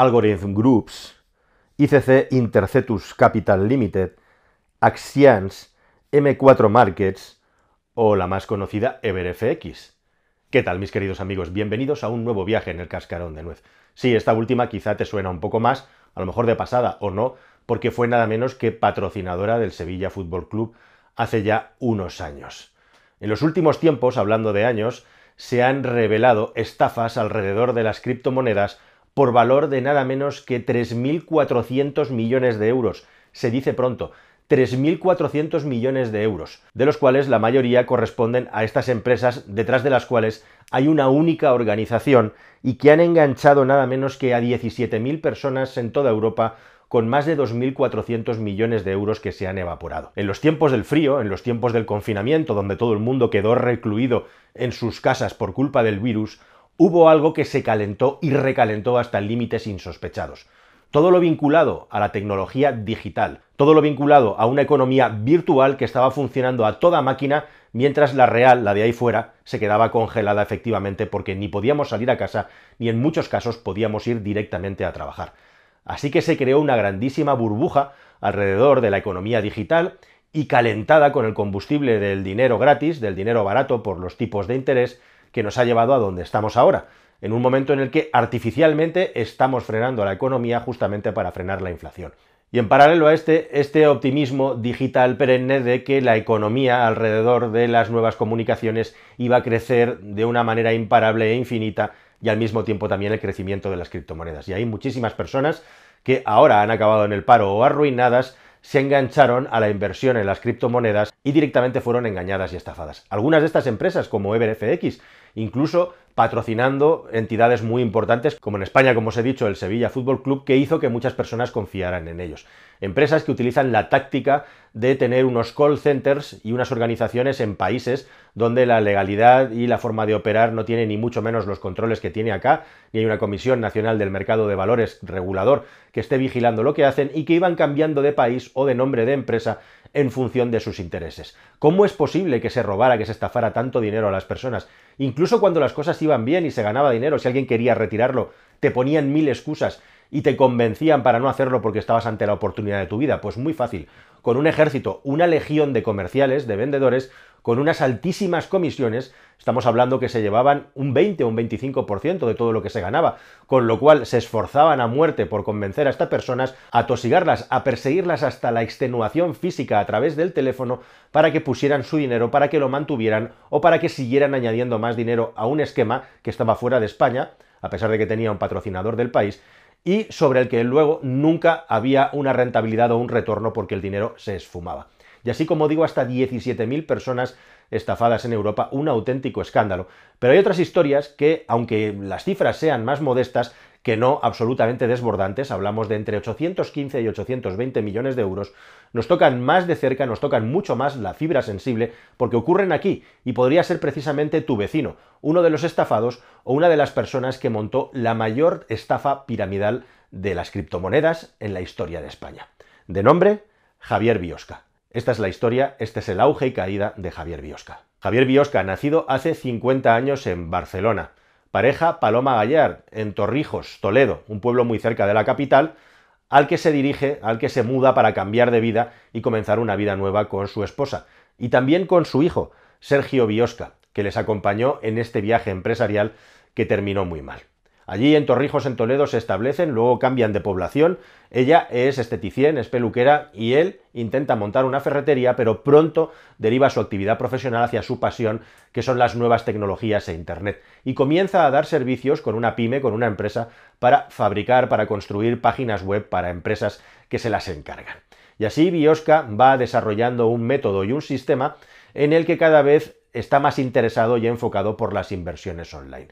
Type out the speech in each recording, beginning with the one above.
Algorithm Groups, ICC Intercetus Capital Limited, Axians, M4 Markets o la más conocida EverFX. ¿Qué tal mis queridos amigos? Bienvenidos a un nuevo viaje en el cascarón de nuez. Sí, esta última quizá te suena un poco más, a lo mejor de pasada o no, porque fue nada menos que patrocinadora del Sevilla Fútbol Club hace ya unos años. En los últimos tiempos, hablando de años, se han revelado estafas alrededor de las criptomonedas por valor de nada menos que 3.400 millones de euros. Se dice pronto, 3.400 millones de euros, de los cuales la mayoría corresponden a estas empresas detrás de las cuales hay una única organización y que han enganchado nada menos que a 17.000 personas en toda Europa con más de 2.400 millones de euros que se han evaporado. En los tiempos del frío, en los tiempos del confinamiento, donde todo el mundo quedó recluido en sus casas por culpa del virus, hubo algo que se calentó y recalentó hasta límites insospechados. Todo lo vinculado a la tecnología digital, todo lo vinculado a una economía virtual que estaba funcionando a toda máquina, mientras la real, la de ahí fuera, se quedaba congelada efectivamente porque ni podíamos salir a casa, ni en muchos casos podíamos ir directamente a trabajar. Así que se creó una grandísima burbuja alrededor de la economía digital y calentada con el combustible del dinero gratis, del dinero barato por los tipos de interés, que nos ha llevado a donde estamos ahora, en un momento en el que artificialmente estamos frenando la economía justamente para frenar la inflación. Y en paralelo a este, este optimismo digital perenne de que la economía alrededor de las nuevas comunicaciones iba a crecer de una manera imparable e infinita y al mismo tiempo también el crecimiento de las criptomonedas. Y hay muchísimas personas que ahora han acabado en el paro o arruinadas se engancharon a la inversión en las criptomonedas y directamente fueron engañadas y estafadas. Algunas de estas empresas, como EverFX, incluso patrocinando entidades muy importantes, como en España, como os he dicho, el Sevilla Fútbol Club, que hizo que muchas personas confiaran en ellos. Empresas que utilizan la táctica de tener unos call centers y unas organizaciones en países donde la legalidad y la forma de operar no tiene ni mucho menos los controles que tiene acá, ni hay una Comisión Nacional del Mercado de Valores regulador que esté vigilando lo que hacen y que iban cambiando de país o de nombre de empresa en función de sus intereses. ¿Cómo es posible que se robara, que se estafara tanto dinero a las personas? Incluso cuando las cosas iban bien y se ganaba dinero, si alguien quería retirarlo, te ponían mil excusas y te convencían para no hacerlo porque estabas ante la oportunidad de tu vida. Pues muy fácil. Con un ejército, una legión de comerciales, de vendedores, con unas altísimas comisiones, estamos hablando que se llevaban un 20 o un 25% de todo lo que se ganaba, con lo cual se esforzaban a muerte por convencer a estas personas, a tosigarlas, a perseguirlas hasta la extenuación física a través del teléfono para que pusieran su dinero, para que lo mantuvieran o para que siguieran añadiendo más dinero a un esquema que estaba fuera de España, a pesar de que tenía un patrocinador del país, y sobre el que luego nunca había una rentabilidad o un retorno porque el dinero se esfumaba y así como digo hasta 17.000 personas estafadas en Europa, un auténtico escándalo. Pero hay otras historias que, aunque las cifras sean más modestas, que no absolutamente desbordantes, hablamos de entre 815 y 820 millones de euros, nos tocan más de cerca, nos tocan mucho más la fibra sensible, porque ocurren aquí, y podría ser precisamente tu vecino, uno de los estafados o una de las personas que montó la mayor estafa piramidal de las criptomonedas en la historia de España. De nombre, Javier Biosca. Esta es la historia, este es el auge y caída de Javier Biosca. Javier Biosca, nacido hace 50 años en Barcelona. Pareja Paloma Gallard, en Torrijos, Toledo, un pueblo muy cerca de la capital, al que se dirige, al que se muda para cambiar de vida y comenzar una vida nueva con su esposa. Y también con su hijo, Sergio Biosca, que les acompañó en este viaje empresarial que terminó muy mal. Allí en Torrijos, en Toledo, se establecen, luego cambian de población. Ella es esteticien, es peluquera y él intenta montar una ferretería, pero pronto deriva su actividad profesional hacia su pasión, que son las nuevas tecnologías e Internet. Y comienza a dar servicios con una pyme, con una empresa, para fabricar, para construir páginas web para empresas que se las encargan. Y así Biosca va desarrollando un método y un sistema en el que cada vez está más interesado y enfocado por las inversiones online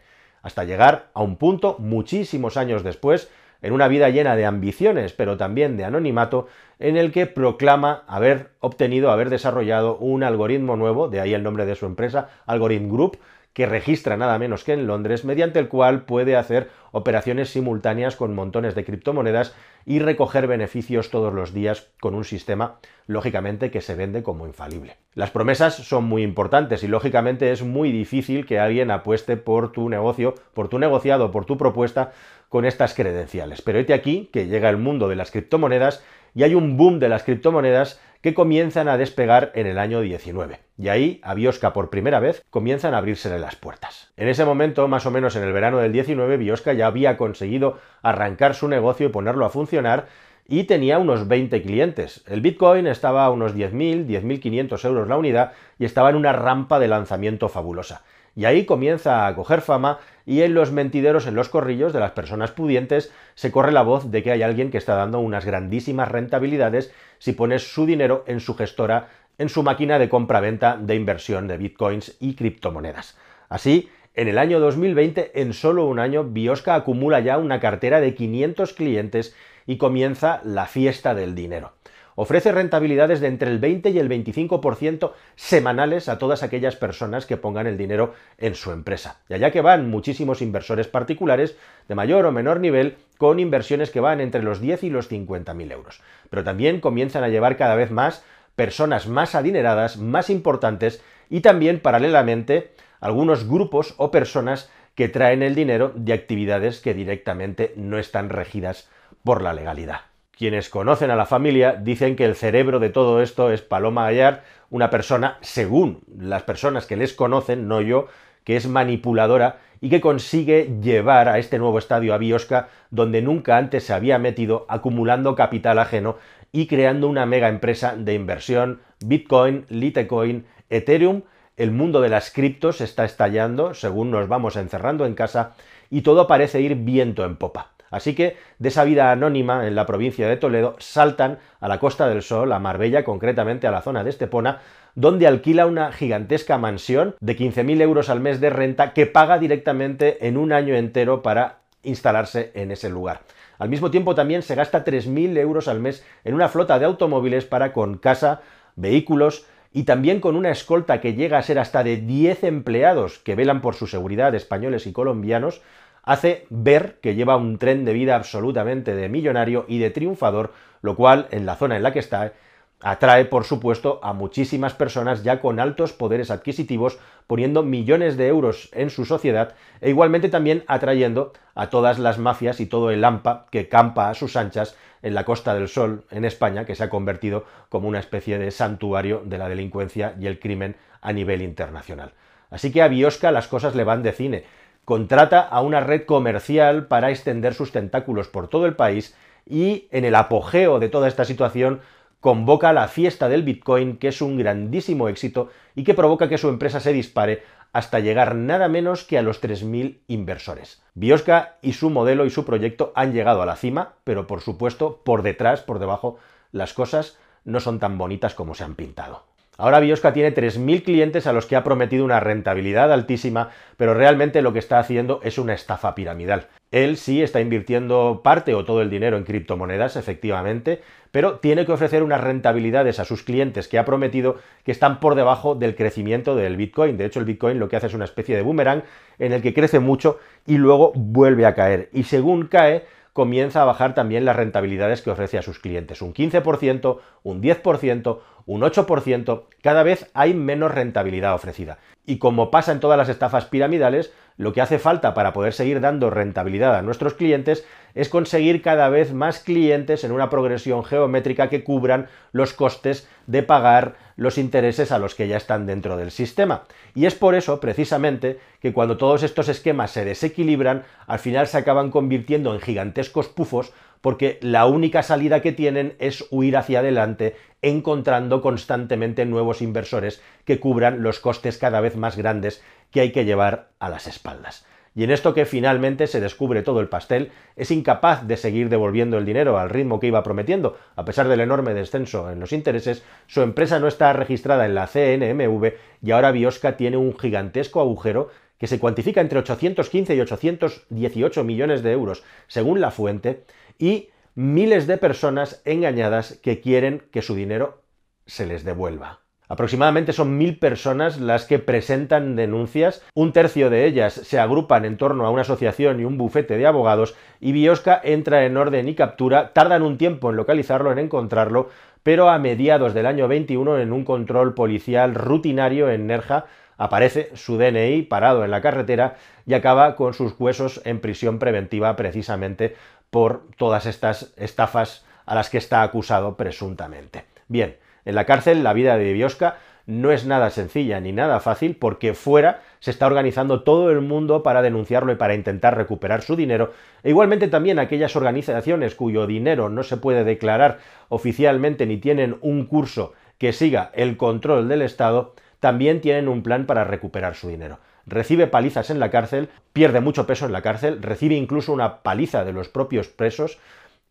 hasta llegar a un punto muchísimos años después, en una vida llena de ambiciones, pero también de anonimato, en el que proclama haber obtenido, haber desarrollado un algoritmo nuevo, de ahí el nombre de su empresa, Algorithm Group, que registra nada menos que en Londres, mediante el cual puede hacer operaciones simultáneas con montones de criptomonedas y recoger beneficios todos los días con un sistema, lógicamente, que se vende como infalible. Las promesas son muy importantes y lógicamente es muy difícil que alguien apueste por tu negocio, por tu negociado, por tu propuesta con estas credenciales. Pero este aquí que llega el mundo de las criptomonedas y hay un boom de las criptomonedas que comienzan a despegar en el año 19. Y ahí a Biosca por primera vez comienzan a abrírsele las puertas. En ese momento, más o menos en el verano del 19, Biosca ya había conseguido arrancar su negocio y ponerlo a funcionar y tenía unos 20 clientes. El Bitcoin estaba a unos 10.000, 10.500 euros la unidad y estaba en una rampa de lanzamiento fabulosa. Y ahí comienza a coger fama y en los mentideros, en los corrillos de las personas pudientes, se corre la voz de que hay alguien que está dando unas grandísimas rentabilidades si pones su dinero en su gestora, en su máquina de compra-venta de inversión de bitcoins y criptomonedas. Así, en el año 2020, en solo un año, Biosca acumula ya una cartera de 500 clientes y comienza la fiesta del dinero ofrece rentabilidades de entre el 20 y el 25% semanales a todas aquellas personas que pongan el dinero en su empresa. Y allá que van muchísimos inversores particulares de mayor o menor nivel con inversiones que van entre los 10 y los 50 mil euros. Pero también comienzan a llevar cada vez más personas más adineradas, más importantes y también paralelamente algunos grupos o personas que traen el dinero de actividades que directamente no están regidas por la legalidad. Quienes conocen a la familia dicen que el cerebro de todo esto es Paloma Gallar, una persona, según las personas que les conocen, no yo, que es manipuladora y que consigue llevar a este nuevo estadio a Biosca donde nunca antes se había metido, acumulando capital ajeno y creando una mega empresa de inversión, Bitcoin, Litecoin, Ethereum, el mundo de las criptos está estallando según nos vamos encerrando en casa y todo parece ir viento en popa. Así que de esa vida anónima en la provincia de Toledo saltan a la Costa del Sol, a Marbella, concretamente a la zona de Estepona, donde alquila una gigantesca mansión de 15.000 euros al mes de renta que paga directamente en un año entero para instalarse en ese lugar. Al mismo tiempo también se gasta 3.000 euros al mes en una flota de automóviles para con casa, vehículos y también con una escolta que llega a ser hasta de 10 empleados que velan por su seguridad españoles y colombianos, hace ver que lleva un tren de vida absolutamente de millonario y de triunfador, lo cual, en la zona en la que está, atrae, por supuesto, a muchísimas personas ya con altos poderes adquisitivos, poniendo millones de euros en su sociedad e igualmente también atrayendo a todas las mafias y todo el AMPA que campa a sus anchas en la Costa del Sol, en España, que se ha convertido como una especie de santuario de la delincuencia y el crimen a nivel internacional. Así que a Biosca las cosas le van de cine contrata a una red comercial para extender sus tentáculos por todo el país y en el apogeo de toda esta situación convoca la fiesta del Bitcoin, que es un grandísimo éxito y que provoca que su empresa se dispare hasta llegar nada menos que a los 3.000 inversores. Biosca y su modelo y su proyecto han llegado a la cima, pero por supuesto, por detrás, por debajo, las cosas no son tan bonitas como se han pintado. Ahora Biosca tiene 3.000 clientes a los que ha prometido una rentabilidad altísima, pero realmente lo que está haciendo es una estafa piramidal. Él sí está invirtiendo parte o todo el dinero en criptomonedas, efectivamente, pero tiene que ofrecer unas rentabilidades a sus clientes que ha prometido que están por debajo del crecimiento del Bitcoin. De hecho, el Bitcoin lo que hace es una especie de boomerang en el que crece mucho y luego vuelve a caer. Y según cae, comienza a bajar también las rentabilidades que ofrece a sus clientes. Un 15%, un 10%, un 8%, cada vez hay menos rentabilidad ofrecida. Y como pasa en todas las estafas piramidales, lo que hace falta para poder seguir dando rentabilidad a nuestros clientes es conseguir cada vez más clientes en una progresión geométrica que cubran los costes de pagar los intereses a los que ya están dentro del sistema. Y es por eso, precisamente, que cuando todos estos esquemas se desequilibran, al final se acaban convirtiendo en gigantescos pufos porque la única salida que tienen es huir hacia adelante, encontrando constantemente nuevos inversores que cubran los costes cada vez más grandes que hay que llevar a las espaldas. Y en esto que finalmente se descubre todo el pastel, es incapaz de seguir devolviendo el dinero al ritmo que iba prometiendo. A pesar del enorme descenso en los intereses, su empresa no está registrada en la CNMV y ahora Biosca tiene un gigantesco agujero que se cuantifica entre 815 y 818 millones de euros, según la fuente, y miles de personas engañadas que quieren que su dinero se les devuelva. Aproximadamente son mil personas las que presentan denuncias, un tercio de ellas se agrupan en torno a una asociación y un bufete de abogados, y Biosca entra en orden y captura, tardan un tiempo en localizarlo, en encontrarlo, pero a mediados del año 21, en un control policial rutinario en Nerja, aparece su DNI parado en la carretera y acaba con sus huesos en prisión preventiva precisamente por todas estas estafas a las que está acusado presuntamente. Bien, en la cárcel la vida de Biosca no es nada sencilla ni nada fácil porque fuera se está organizando todo el mundo para denunciarlo y para intentar recuperar su dinero. E igualmente también aquellas organizaciones cuyo dinero no se puede declarar oficialmente ni tienen un curso que siga el control del Estado, también tienen un plan para recuperar su dinero. Recibe palizas en la cárcel, pierde mucho peso en la cárcel, recibe incluso una paliza de los propios presos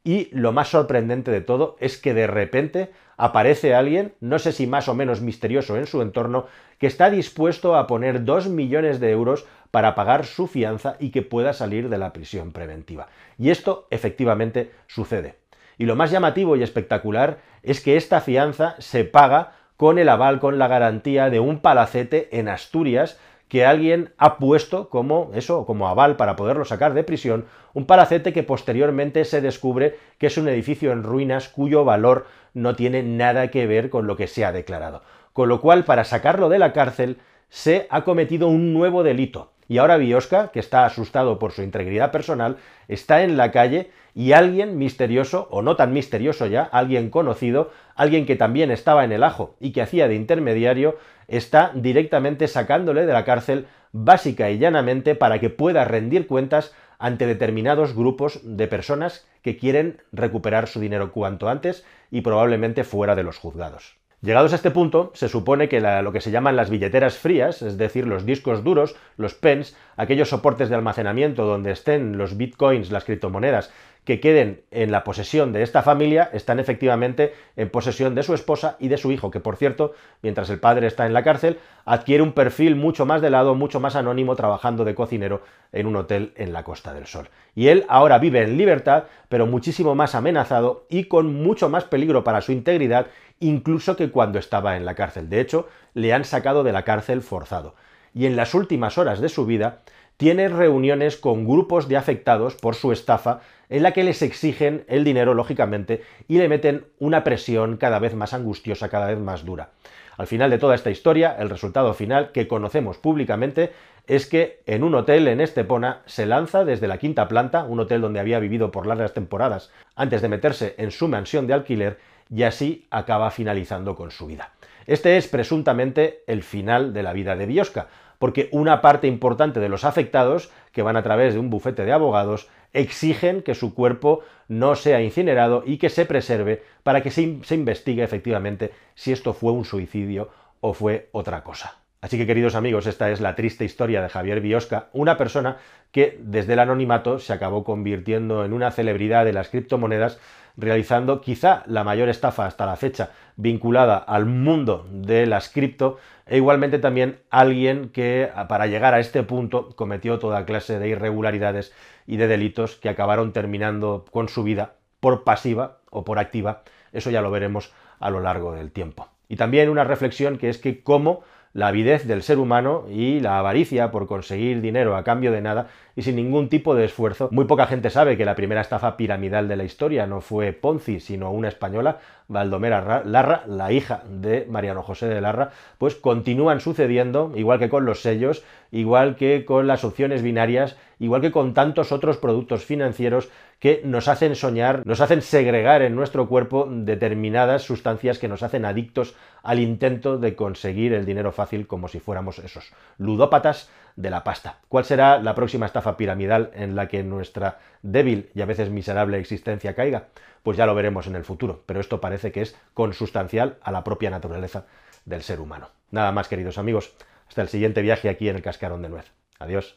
y lo más sorprendente de todo es que de repente aparece alguien, no sé si más o menos misterioso en su entorno, que está dispuesto a poner dos millones de euros para pagar su fianza y que pueda salir de la prisión preventiva. Y esto efectivamente sucede. Y lo más llamativo y espectacular es que esta fianza se paga con el aval, con la garantía de un palacete en Asturias que alguien ha puesto como eso, como aval para poderlo sacar de prisión, un palacete que posteriormente se descubre que es un edificio en ruinas cuyo valor no tiene nada que ver con lo que se ha declarado. Con lo cual, para sacarlo de la cárcel, se ha cometido un nuevo delito. Y ahora Biosca, que está asustado por su integridad personal, está en la calle y alguien misterioso, o no tan misterioso ya, alguien conocido, alguien que también estaba en el ajo y que hacía de intermediario, está directamente sacándole de la cárcel básica y llanamente para que pueda rendir cuentas ante determinados grupos de personas que quieren recuperar su dinero cuanto antes y probablemente fuera de los juzgados. Llegados a este punto, se supone que lo que se llaman las billeteras frías, es decir, los discos duros, los pens, aquellos soportes de almacenamiento donde estén los bitcoins, las criptomonedas, que queden en la posesión de esta familia están efectivamente en posesión de su esposa y de su hijo, que por cierto, mientras el padre está en la cárcel, adquiere un perfil mucho más de lado, mucho más anónimo, trabajando de cocinero en un hotel en la Costa del Sol. Y él ahora vive en libertad, pero muchísimo más amenazado y con mucho más peligro para su integridad, incluso que cuando estaba en la cárcel. De hecho, le han sacado de la cárcel forzado. Y en las últimas horas de su vida, tiene reuniones con grupos de afectados por su estafa en la que les exigen el dinero, lógicamente, y le meten una presión cada vez más angustiosa, cada vez más dura. Al final de toda esta historia, el resultado final que conocemos públicamente es que en un hotel en Estepona se lanza desde la quinta planta, un hotel donde había vivido por largas temporadas antes de meterse en su mansión de alquiler, y así acaba finalizando con su vida. Este es presuntamente el final de la vida de Biosca, porque una parte importante de los afectados, que van a través de un bufete de abogados, exigen que su cuerpo no sea incinerado y que se preserve para que se, investigue efectivamente si esto fue un suicidio o fue otra cosa. Así que queridos amigos, esta es la triste historia de Javier Biosca, una persona que desde el anonimato se acabó convirtiendo en una celebridad de las criptomonedas, realizando quizá la mayor estafa hasta la fecha vinculada al mundo de las cripto, e igualmente también alguien que para llegar a este punto cometió toda clase de irregularidades y de delitos que acabaron terminando con su vida por pasiva o por activa, eso ya lo veremos a lo largo del tiempo. Y también una reflexión que es que cómo la avidez del ser humano y la avaricia por conseguir dinero a cambio de nada y sin ningún tipo de esfuerzo. Muy poca gente sabe que la primera estafa piramidal de la historia no fue Ponzi, sino una española, Valdomera Larra, la hija de Mariano José de Larra, pues continúan sucediendo, igual que con los sellos, igual que con las opciones binarias, igual que con tantos otros productos financieros que nos hacen soñar, nos hacen segregar en nuestro cuerpo determinadas sustancias que nos hacen adictos al intento de conseguir el dinero fácil como si fuéramos esos ludópatas de la pasta. ¿Cuál será la próxima estafa piramidal en la que nuestra débil y a veces miserable existencia caiga? Pues ya lo veremos en el futuro, pero esto parece que es consustancial a la propia naturaleza del ser humano. Nada más, queridos amigos. Hasta el siguiente viaje aquí en el Cascarón de Nuez. Adiós.